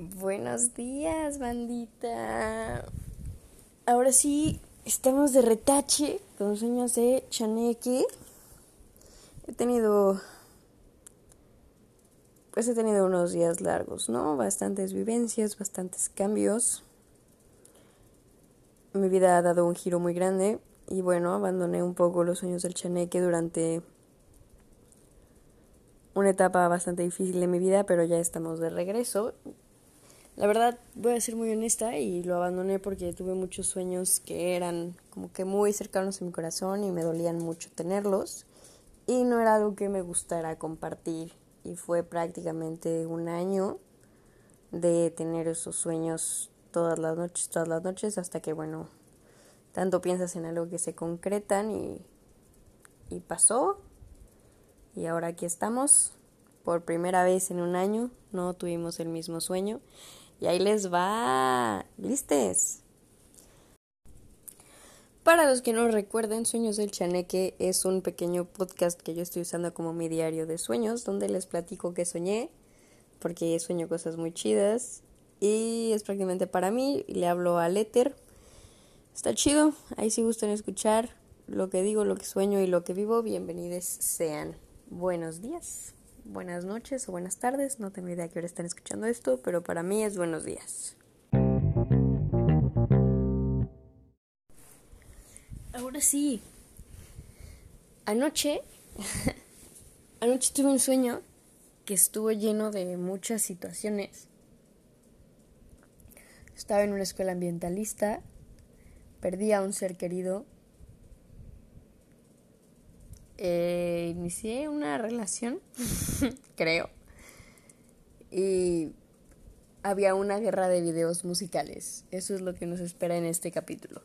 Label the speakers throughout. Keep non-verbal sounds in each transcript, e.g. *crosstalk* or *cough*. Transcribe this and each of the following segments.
Speaker 1: Buenos días, bandita. Ahora sí, estamos de retache con sueños de Chaneque. He tenido. Pues he tenido unos días largos, ¿no? Bastantes vivencias, bastantes cambios. Mi vida ha dado un giro muy grande y bueno, abandoné un poco los sueños del Chaneque durante una etapa bastante difícil de mi vida, pero ya estamos de regreso. La verdad, voy a ser muy honesta y lo abandoné porque tuve muchos sueños que eran como que muy cercanos a mi corazón y me dolían mucho tenerlos. Y no era algo que me gustara compartir. Y fue prácticamente un año de tener esos sueños todas las noches, todas las noches, hasta que, bueno, tanto piensas en algo que se concretan y, y pasó. Y ahora aquí estamos. Por primera vez en un año no tuvimos el mismo sueño. Y ahí les va. ¿Listes? Para los que no recuerden, Sueños del Chaneque es un pequeño podcast que yo estoy usando como mi diario de sueños, donde les platico que soñé, porque sueño cosas muy chidas. Y es prácticamente para mí, le hablo al éter. Está chido, ahí si gustan escuchar lo que digo, lo que sueño y lo que vivo, bienvenidos sean. Buenos días buenas noches o buenas tardes, no tengo idea a qué hora están escuchando esto, pero para mí es buenos días. Ahora sí, anoche, *laughs* anoche tuve un sueño que estuvo lleno de muchas situaciones. Estaba en una escuela ambientalista, perdí a un ser querido eh, inicié una relación, *laughs* creo. Y había una guerra de videos musicales. Eso es lo que nos espera en este capítulo.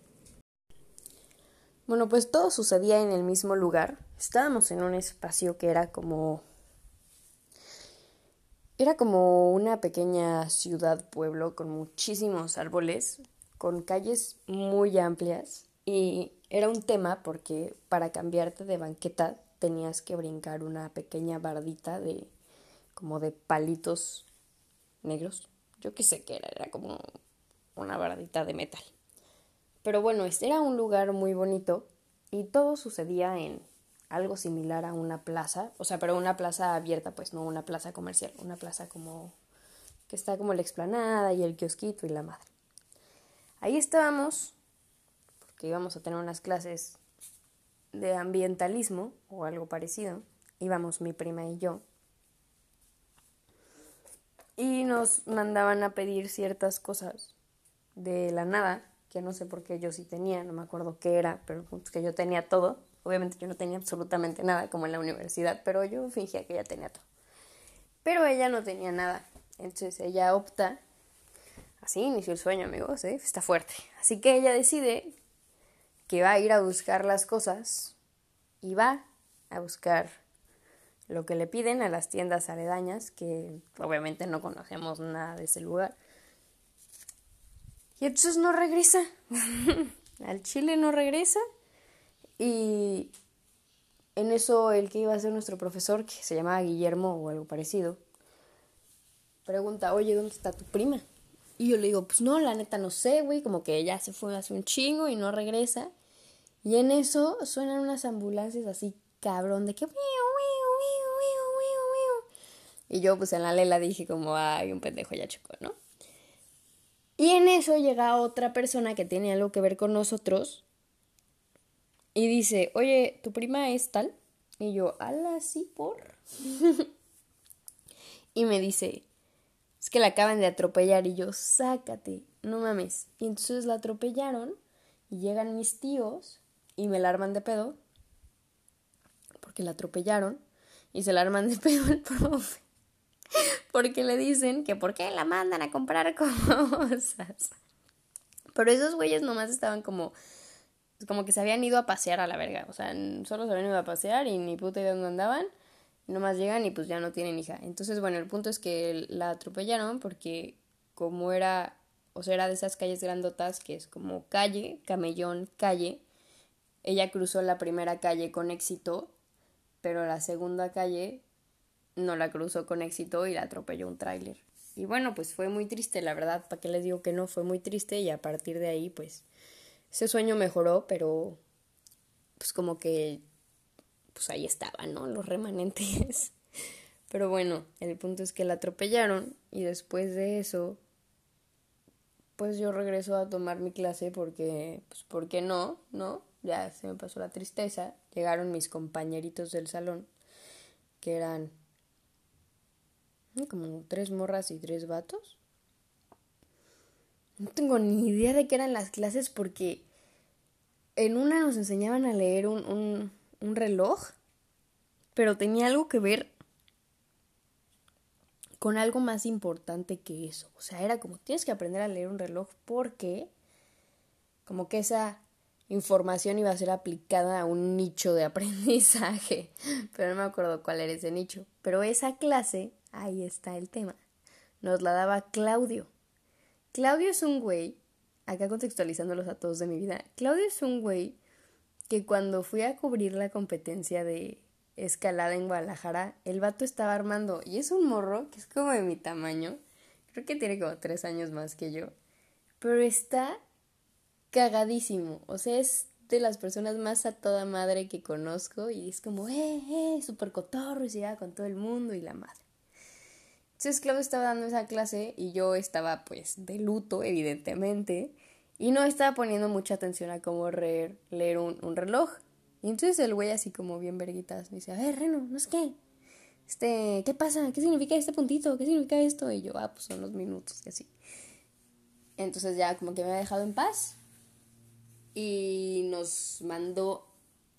Speaker 1: Bueno, pues todo sucedía en el mismo lugar. Estábamos en un espacio que era como... Era como una pequeña ciudad, pueblo, con muchísimos árboles, con calles muy amplias y era un tema porque para cambiarte de banqueta tenías que brincar una pequeña bardita de como de palitos negros. Yo qué sé qué era, era como una bardita de metal. Pero bueno, este era un lugar muy bonito y todo sucedía en algo similar a una plaza, o sea, pero una plaza abierta, pues no una plaza comercial, una plaza como que está como la explanada y el kiosquito y la madre. Ahí estábamos íbamos a tener unas clases de ambientalismo o algo parecido. Íbamos mi prima y yo. Y nos mandaban a pedir ciertas cosas de la nada, que no sé por qué yo sí tenía, no me acuerdo qué era, pero que yo tenía todo. Obviamente yo no tenía absolutamente nada como en la universidad, pero yo fingía que ya tenía todo. Pero ella no tenía nada. Entonces ella opta, así inició el sueño, amigos, ¿eh? está fuerte. Así que ella decide que va a ir a buscar las cosas y va a buscar lo que le piden a las tiendas aledañas, que obviamente no conocemos nada de ese lugar. Y entonces no regresa. *laughs* Al Chile no regresa. Y en eso el que iba a ser nuestro profesor, que se llamaba Guillermo o algo parecido, pregunta, oye, ¿dónde está tu prima? Y yo le digo, pues no, la neta no sé, güey, como que ella se fue hace un chingo y no regresa. Y en eso suenan unas ambulancias así, cabrón, de que... Y yo pues en la lela dije como, ay, un pendejo ya chocó, ¿no? Y en eso llega otra persona que tiene algo que ver con nosotros y dice, oye, ¿tu prima es tal? Y yo, ala, sí, por. *laughs* y me dice, es que la acaban de atropellar y yo, sácate, no mames. Y entonces la atropellaron y llegan mis tíos y me la arman de pedo porque la atropellaron y se la arman de *laughs* pedo el profe porque le dicen que por qué la mandan a comprar cosas. Pero esos güeyes nomás estaban como como que se habían ido a pasear a la verga, o sea, solo se habían ido a pasear y ni puta idea dónde andaban nomás llegan y pues ya no tienen hija. Entonces, bueno, el punto es que la atropellaron porque como era, o sea, era de esas calles grandotas que es como calle, camellón, calle, ella cruzó la primera calle con éxito, pero la segunda calle no la cruzó con éxito y la atropelló un tráiler. Y bueno, pues fue muy triste, la verdad, ¿para qué les digo que no? Fue muy triste y a partir de ahí, pues, ese sueño mejoró, pero pues como que, pues ahí estaban, ¿no? Los remanentes. *laughs* Pero bueno, el punto es que la atropellaron y después de eso, pues yo regreso a tomar mi clase porque, pues, ¿por qué no? ¿No? Ya se me pasó la tristeza. Llegaron mis compañeritos del salón, que eran como tres morras y tres vatos. No tengo ni idea de qué eran las clases porque en una nos enseñaban a leer un, un, un reloj, pero tenía algo que ver con algo más importante que eso. O sea, era como tienes que aprender a leer un reloj porque como que esa información iba a ser aplicada a un nicho de *laughs* aprendizaje, pero no me acuerdo cuál era ese nicho. Pero esa clase Ahí está el tema. Nos la daba Claudio. Claudio es un güey, acá contextualizándolos a todos de mi vida, Claudio es un güey que cuando fui a cubrir la competencia de escalada en Guadalajara, el vato estaba armando, y es un morro que es como de mi tamaño, creo que tiene como tres años más que yo, pero está cagadísimo, o sea, es de las personas más a toda madre que conozco y es como, eh, eh, super cotorro y se con todo el mundo y la madre. Entonces Claudio estaba dando esa clase y yo estaba pues de luto, evidentemente, y no estaba poniendo mucha atención a cómo leer, leer un, reloj. Y entonces el güey así como bien verguitas me dice, a ver, Reno, no es qué. Este, ¿qué pasa? ¿Qué significa este puntito? ¿Qué significa esto? Y yo, ah, pues son los minutos y así. Entonces ya como que me ha dejado en paz. Y nos mandó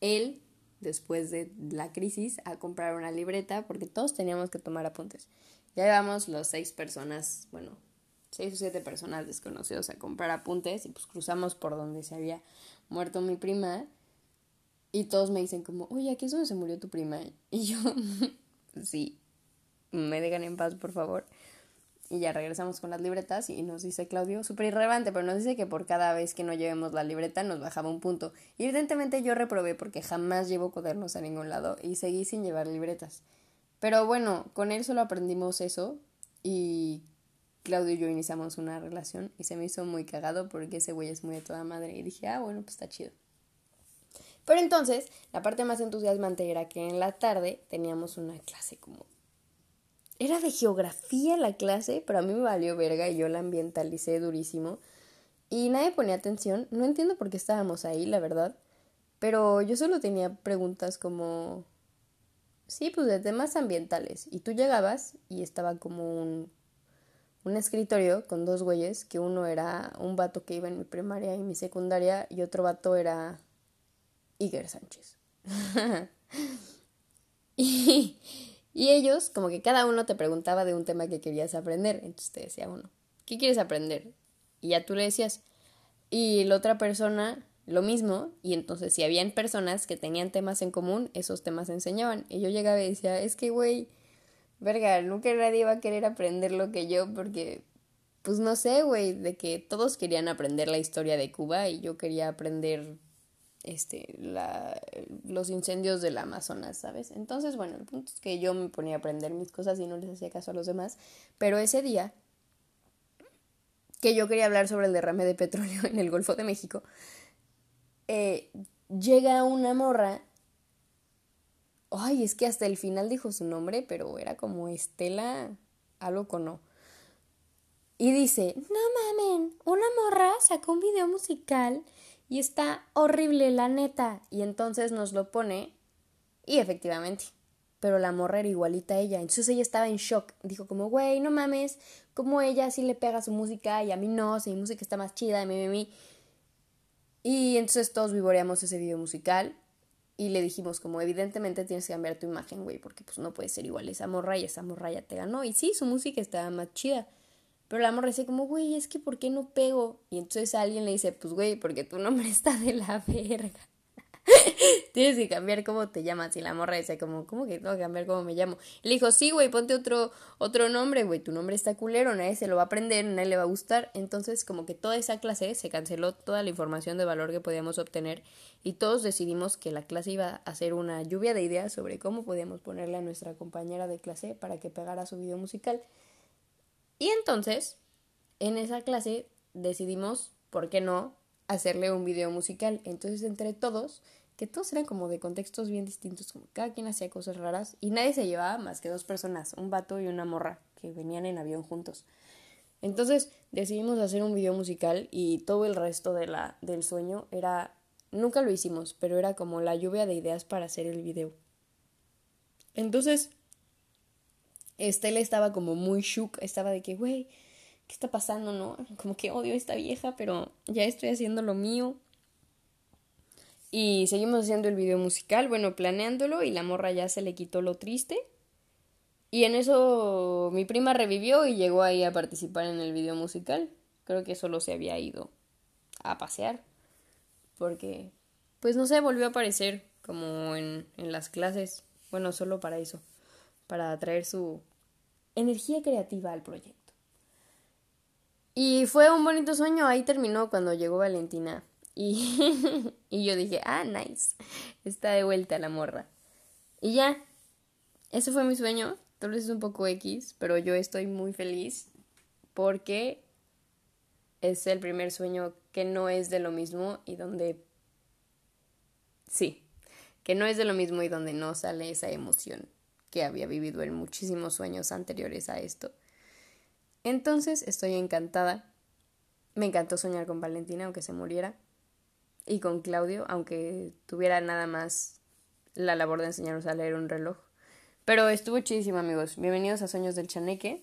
Speaker 1: él, después de la crisis, a comprar una libreta porque todos teníamos que tomar apuntes. Ya llevamos los seis personas, bueno, seis o siete personas desconocidos a comprar apuntes y pues cruzamos por donde se había muerto mi prima y todos me dicen como, oye, aquí es donde se murió tu prima. Y yo, *laughs* sí, me dejan en paz, por favor. Y ya regresamos con las libretas y nos dice Claudio, súper irrelevante, pero nos dice que por cada vez que no llevemos la libreta nos bajaba un punto. Y evidentemente yo reprobé porque jamás llevo cuadernos a ningún lado y seguí sin llevar libretas. Pero bueno, con él solo aprendimos eso y Claudio y yo iniciamos una relación y se me hizo muy cagado porque ese güey es muy de toda madre y dije, ah, bueno, pues está chido. Pero entonces, la parte más entusiasmante era que en la tarde teníamos una clase como... Era de geografía la clase, pero a mí me valió verga y yo la ambientalicé durísimo. Y nadie ponía atención, no entiendo por qué estábamos ahí, la verdad. Pero yo solo tenía preguntas como Sí, pues de temas ambientales. Y tú llegabas y estaba como un, un escritorio con dos güeyes, que uno era un vato que iba en mi primaria y mi secundaria, y otro vato era Iger Sánchez. *laughs* y, y ellos, como que cada uno te preguntaba de un tema que querías aprender. Entonces te decía uno, ¿qué quieres aprender? Y ya tú le decías. Y la otra persona lo mismo y entonces si habían personas que tenían temas en común, esos temas se enseñaban. Y yo llegaba y decía, es que, güey, verga, nunca nadie iba a querer aprender lo que yo porque, pues no sé, güey, de que todos querían aprender la historia de Cuba y yo quería aprender este, la, los incendios del Amazonas, ¿sabes? Entonces, bueno, el punto es que yo me ponía a aprender mis cosas y no les hacía caso a los demás, pero ese día que yo quería hablar sobre el derrame de petróleo *laughs* en el Golfo de México, eh, llega una morra. Ay, es que hasta el final dijo su nombre, pero era como Estela, algo con no. Y dice, no mamen, una morra sacó un video musical y está horrible, la neta. Y entonces nos lo pone y efectivamente, pero la morra era igualita a ella. Entonces ella estaba en shock. Dijo como, güey, no mames, como ella sí le pega su música y a mí no, si mi música está más chida, mi, mi, mi. Y entonces todos vivoreamos ese video musical y le dijimos como evidentemente tienes que cambiar tu imagen, güey, porque pues no puede ser igual esa morra y esa morra ya te ganó. Y sí, su música estaba más chida. Pero la morra dice como, güey, es que ¿por qué no pego? Y entonces alguien le dice, pues güey, porque tu nombre *laughs* está de la verga. *laughs* Tienes que cambiar cómo te llamas. Y la morra dice como, ¿cómo que tengo que cambiar cómo me llamo? Y le dijo, sí, güey, ponte otro, otro nombre, güey. Tu nombre está culero, nadie se lo va a aprender, nadie le va a gustar. Entonces, como que toda esa clase se canceló toda la información de valor que podíamos obtener. Y todos decidimos que la clase iba a ser una lluvia de ideas sobre cómo podíamos ponerle a nuestra compañera de clase para que pegara su video musical. Y entonces, en esa clase decidimos, ¿por qué no?, hacerle un video musical. Entonces, entre todos, que todos eran como de contextos bien distintos, como cada quien hacía cosas raras y nadie se llevaba más que dos personas, un vato y una morra, que venían en avión juntos. Entonces decidimos hacer un video musical y todo el resto de la, del sueño era, nunca lo hicimos, pero era como la lluvia de ideas para hacer el video. Entonces, Estela estaba como muy shook, estaba de que, güey, ¿qué está pasando, no? Como que odio a esta vieja, pero ya estoy haciendo lo mío. Y seguimos haciendo el video musical, bueno, planeándolo y la morra ya se le quitó lo triste. Y en eso mi prima revivió y llegó ahí a participar en el video musical. Creo que solo se había ido a pasear. Porque, pues no sé, volvió a aparecer como en, en las clases. Bueno, solo para eso. Para traer su energía creativa al proyecto. Y fue un bonito sueño. Ahí terminó cuando llegó Valentina y, *laughs* y yo dije, ah, nice, está de vuelta la morra. Y ya, ese fue mi sueño. Tal vez es un poco X, pero yo estoy muy feliz porque es el primer sueño que no es de lo mismo y donde sí, que no es de lo mismo y donde no sale esa emoción que había vivido en muchísimos sueños anteriores a esto. Entonces estoy encantada. Me encantó soñar con Valentina, aunque se muriera y con Claudio, aunque tuviera nada más la labor de enseñarnos a leer un reloj. Pero estuvo chidísimo, amigos. Bienvenidos a Sueños del Chaneque.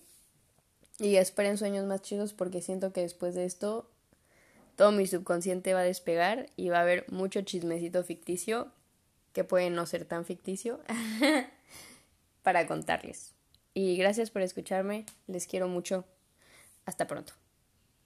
Speaker 1: Y esperen sueños más chidos porque siento que después de esto todo mi subconsciente va a despegar y va a haber mucho chismecito ficticio que puede no ser tan ficticio *laughs* para contarles. Y gracias por escucharme. Les quiero mucho. Hasta pronto.